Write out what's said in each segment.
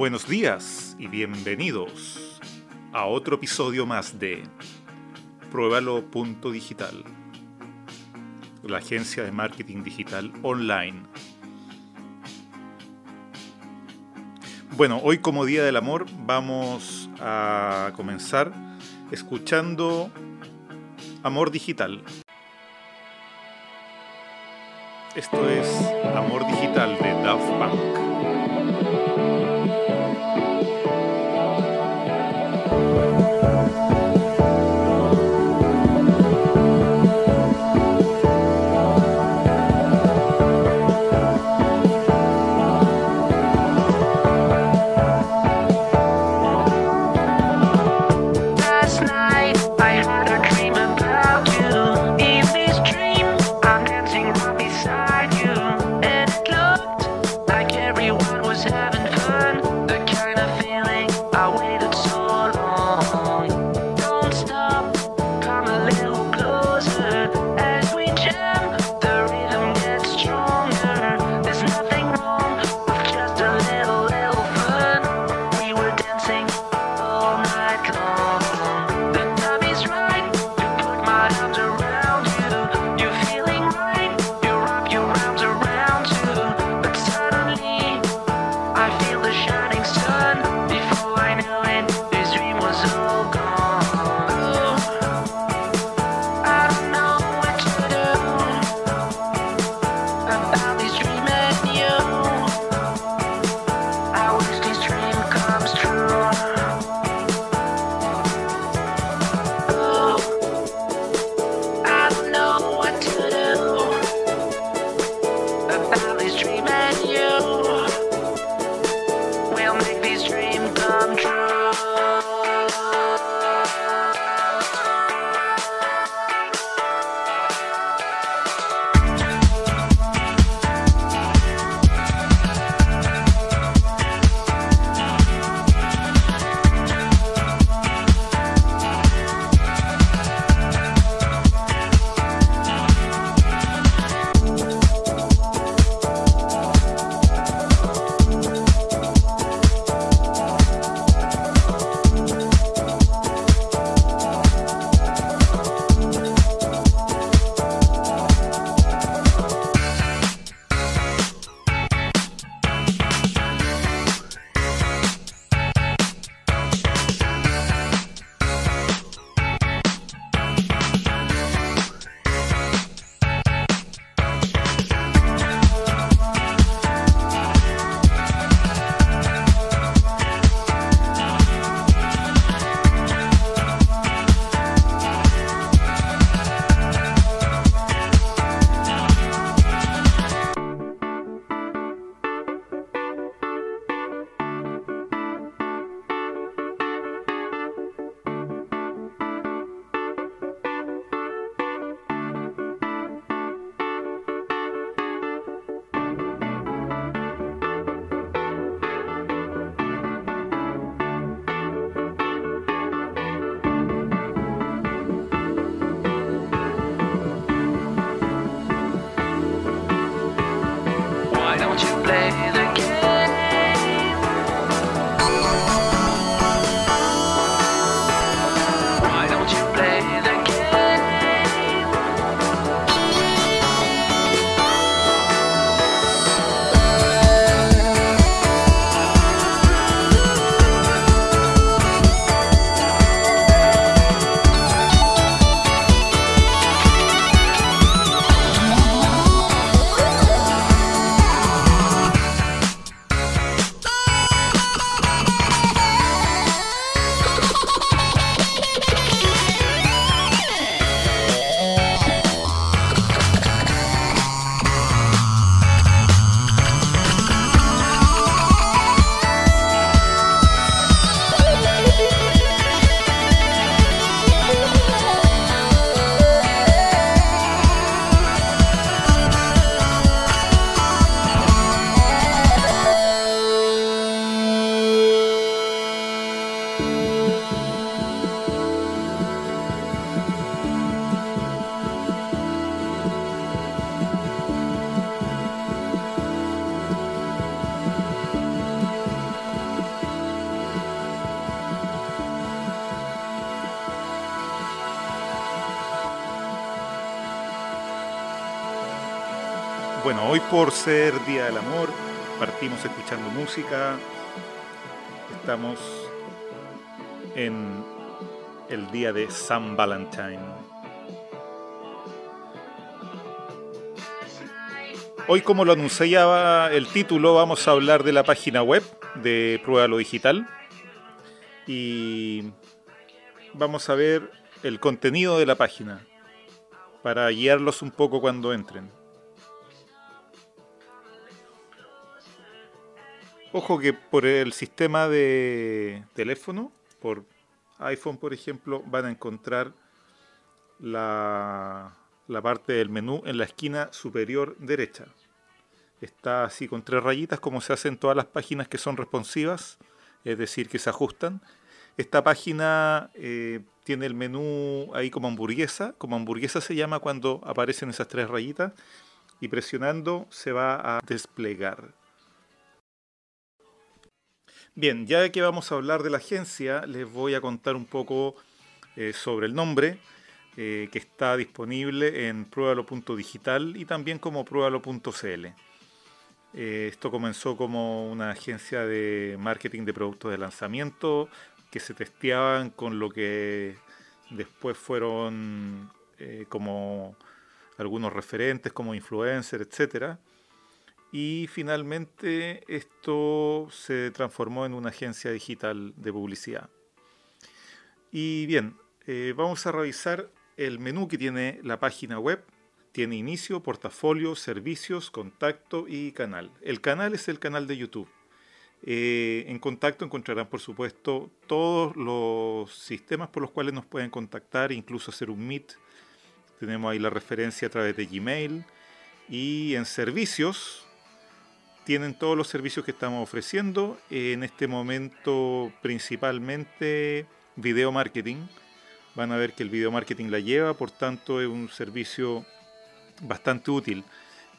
Buenos días y bienvenidos a otro episodio más de Pruébalo.digital, la agencia de marketing digital online. Bueno, hoy como Día del Amor vamos a comenzar escuchando Amor Digital. Esto es Amor Digital de Daft Punk. Bueno, hoy por ser Día del Amor, partimos escuchando música. Estamos en el día de San Valentine. Hoy, como lo anunciaba el título, vamos a hablar de la página web de Prueba lo Digital. Y vamos a ver el contenido de la página para guiarlos un poco cuando entren. Ojo que por el sistema de teléfono, por iPhone por ejemplo, van a encontrar la, la parte del menú en la esquina superior derecha. Está así con tres rayitas como se hace en todas las páginas que son responsivas, es decir, que se ajustan. Esta página eh, tiene el menú ahí como hamburguesa, como hamburguesa se llama cuando aparecen esas tres rayitas y presionando se va a desplegar. Bien, ya que vamos a hablar de la agencia, les voy a contar un poco eh, sobre el nombre, eh, que está disponible en pruebalo.digital y también como pruebalo.cl. Eh, esto comenzó como una agencia de marketing de productos de lanzamiento que se testeaban con lo que después fueron como algunos referentes como influencers, etcétera y finalmente esto se transformó en una agencia digital de publicidad. Y bien, eh, vamos a revisar el menú que tiene la página web. Tiene inicio, portafolio, servicios, contacto y canal. El canal es el canal de YouTube. Eh, en contacto encontrarán, por supuesto, todos los sistemas por los cuales nos pueden contactar, incluso hacer un Meet. Tenemos ahí la referencia a través de Gmail. Y en servicios tienen todos los servicios que estamos ofreciendo. En este momento principalmente video marketing. Van a ver que el video marketing la lleva, por tanto es un servicio bastante útil.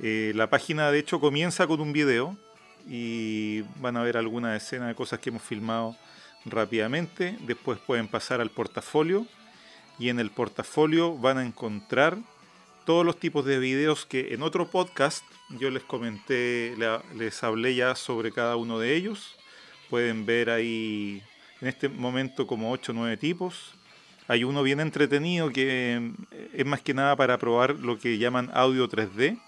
Eh, la página de hecho comienza con un video y van a ver alguna escena de cosas que hemos filmado rápidamente. Después pueden pasar al portafolio y en el portafolio van a encontrar todos los tipos de videos que en otro podcast yo les comenté, les hablé ya sobre cada uno de ellos. Pueden ver ahí en este momento como 8 o 9 tipos. Hay uno bien entretenido que eh, es más que nada para probar lo que llaman audio 3D.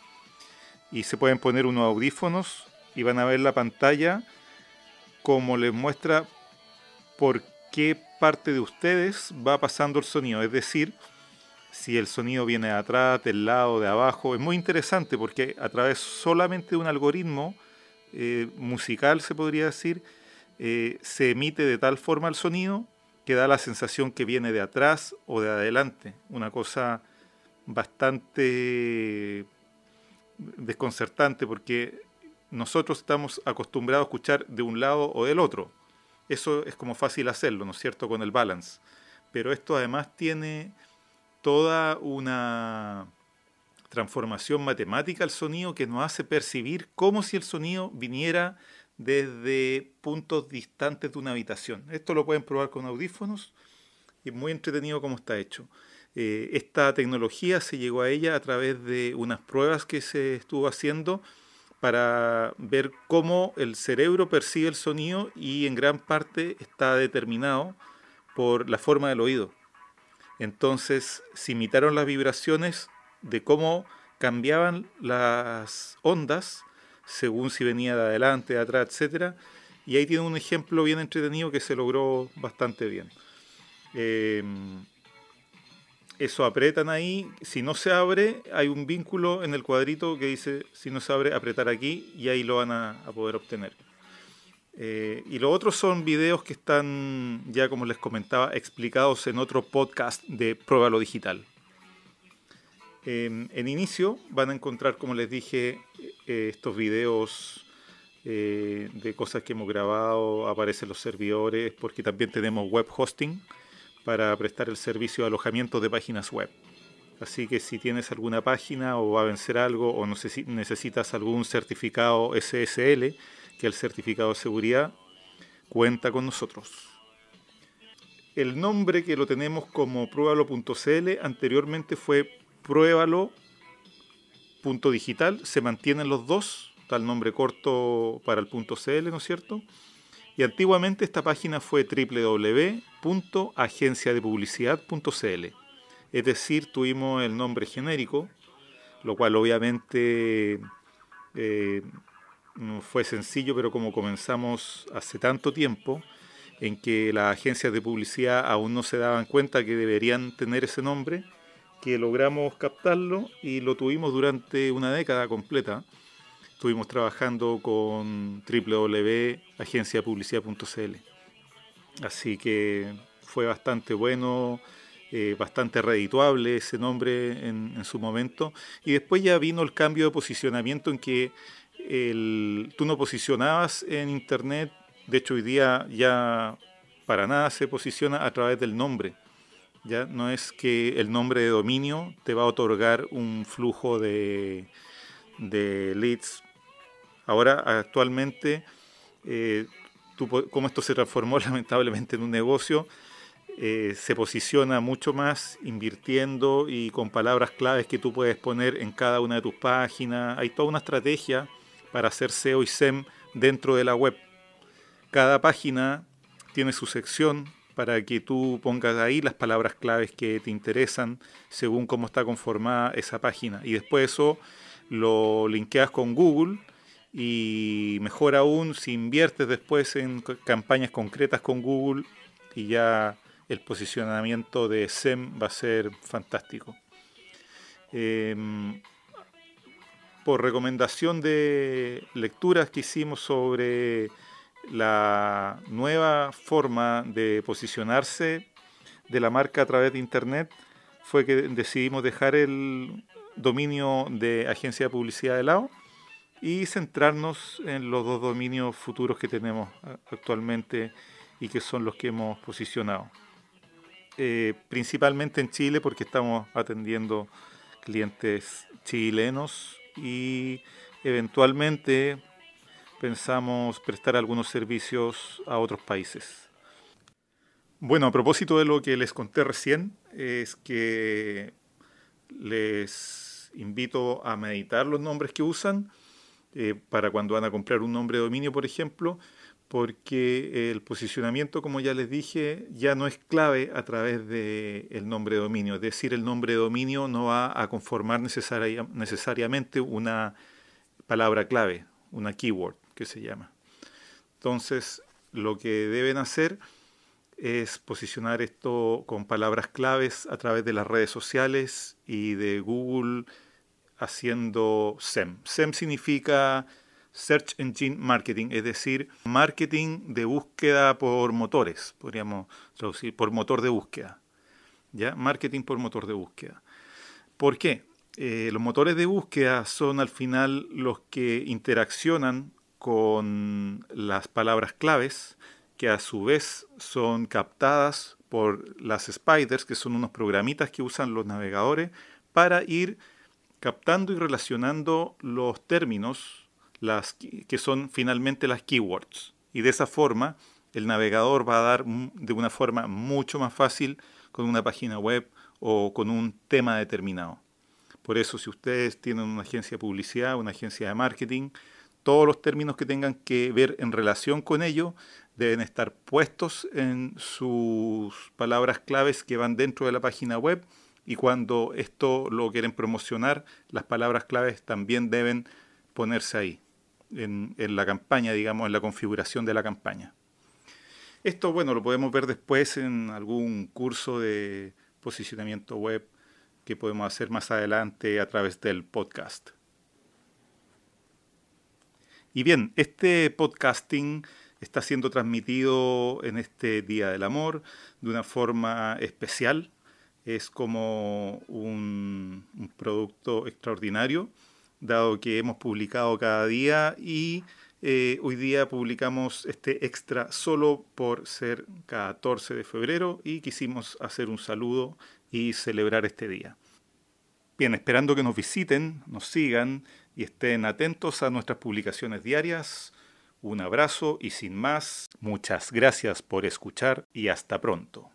Y se pueden poner unos audífonos y van a ver la pantalla como les muestra por qué parte de ustedes va pasando el sonido. Es decir, si el sonido viene de atrás, del lado, de abajo. Es muy interesante porque a través solamente de un algoritmo eh, musical, se podría decir, eh, se emite de tal forma el sonido que da la sensación que viene de atrás o de adelante. Una cosa bastante desconcertante porque nosotros estamos acostumbrados a escuchar de un lado o del otro. Eso es como fácil hacerlo, ¿no es cierto?, con el balance. Pero esto además tiene toda una transformación matemática al sonido que nos hace percibir como si el sonido viniera desde puntos distantes de una habitación. Esto lo pueden probar con audífonos y es muy entretenido cómo está hecho. Eh, esta tecnología se llegó a ella a través de unas pruebas que se estuvo haciendo para ver cómo el cerebro percibe el sonido y en gran parte está determinado por la forma del oído. Entonces se imitaron las vibraciones de cómo cambiaban las ondas según si venía de adelante, de atrás, etc. Y ahí tiene un ejemplo bien entretenido que se logró bastante bien. Em, eso apretan ahí, si no se abre, hay un vínculo en el cuadrito que dice, si no se abre, apretar aquí y ahí lo van a poder obtener. Eh, y los otros son videos que están, ya como les comentaba, explicados en otro podcast de Pruébalo Digital. en inicio van a encontrar, como les dije, eh, estos videos eh, de cosas que hemos grabado, aparecen los servidores, porque también tenemos web hosting para prestar el servicio de alojamiento de páginas web. Así que si tienes alguna página o va a vencer algo o necesitas algún certificado SSL, que el certificado de seguridad cuenta con nosotros. El nombre que lo tenemos como pruébalo.cl anteriormente fue pruébalo punto digital, se mantienen los dos, el nombre corto para el CL, ¿no es cierto? Y antiguamente esta página fue www.agenciadepublicidad.cl. Es decir, tuvimos el nombre genérico, lo cual obviamente eh, no fue sencillo, pero como comenzamos hace tanto tiempo, en que las agencias de publicidad aún no se daban cuenta que deberían tener ese nombre, que logramos captarlo y lo tuvimos durante una década completa. Estuvimos trabajando con www.agenciapublicidad.cl. Así que fue bastante bueno, eh, bastante redituable ese nombre en, en, su momento. Y después ya vino el cambio de posicionamiento en que el, tú no posicionabas en Internet, de hecho hoy día ya para nada se posiciona a través del nombre. Ya no es que el nombre de dominio te va a otorgar un flujo de, leads. Ahora, actualmente, eh, como esto se transformó lamentablemente en un negocio, eh, se posiciona mucho más invirtiendo y con palabras claves que tú puedes poner en cada una de tus páginas. Hay toda una estrategia para hacer SEO y SEM dentro de la web. Cada página tiene su sección para que tú pongas ahí las palabras claves que te interesan según cómo está conformada esa página. Y después eso lo linkeas con Google y mejor aún si inviertes después en campañas concretas con Google y ya el posicionamiento de SEM va a ser fantástico. Eh, por recomendación de lecturas que hicimos sobre la nueva forma de posicionarse de la marca a través de Internet, fue que decidimos dejar el dominio de agencia de publicidad de lado y centrarnos en los dos dominios futuros que tenemos actualmente y que son los que hemos posicionado. Eh, principalmente en Chile porque estamos atendiendo clientes chilenos y eventualmente pensamos prestar algunos servicios a otros países. Bueno, a propósito de lo que les conté recién, es que les invito a meditar los nombres que usan eh, para cuando van a comprar un nombre de dominio, por ejemplo, porque el posicionamiento, como ya les dije, ya no es clave a través del el nombre de dominio. Es decir, el nombre de dominio no va a conformar necesariamente una palabra clave, una keyword que se llama. Entonces, lo que deben hacer es posicionar esto con palabras claves a través de las redes sociales y de Google haciendo SEM. SEM significa Search Engine Marketing, es decir, marketing de búsqueda por motores, podríamos traducir, por motor de búsqueda. ¿Ya? Marketing por motor de búsqueda. ¿Por qué? Eh, los motores de búsqueda son al final los que interaccionan con las palabras claves, que a su vez son captadas por las spiders, que son unos programitas que usan los navegadores, para ir captando y relacionando los términos las que son finalmente las keywords. Y de esa forma el navegador va a dar de una forma mucho más fácil con una página web o con un tema determinado. Por eso si ustedes tienen una agencia de publicidad, una agencia de marketing, todos los términos que tengan que ver en relación con ello deben estar puestos en sus palabras claves que van dentro de la página web y cuando esto lo quieren promocionar, las palabras claves también deben ponerse ahí en, la campaña, digamos, en la configuración de la campaña. Esto, bueno, lo podemos ver después en algún curso de posicionamiento web que podemos hacer más adelante a través del podcast. Y bien, este podcasting está siendo transmitido en este Día del Amor de una forma especial. Es como un, un producto extraordinario dado que hemos publicado cada día y eh, hoy día publicamos este extra solo por ser 14 de febrero y quisimos hacer un saludo y celebrar este día. Bien, esperando que nos visiten, nos sigan y estén atentos a nuestras publicaciones diarias. Un abrazo y sin más, muchas gracias por escuchar y hasta pronto.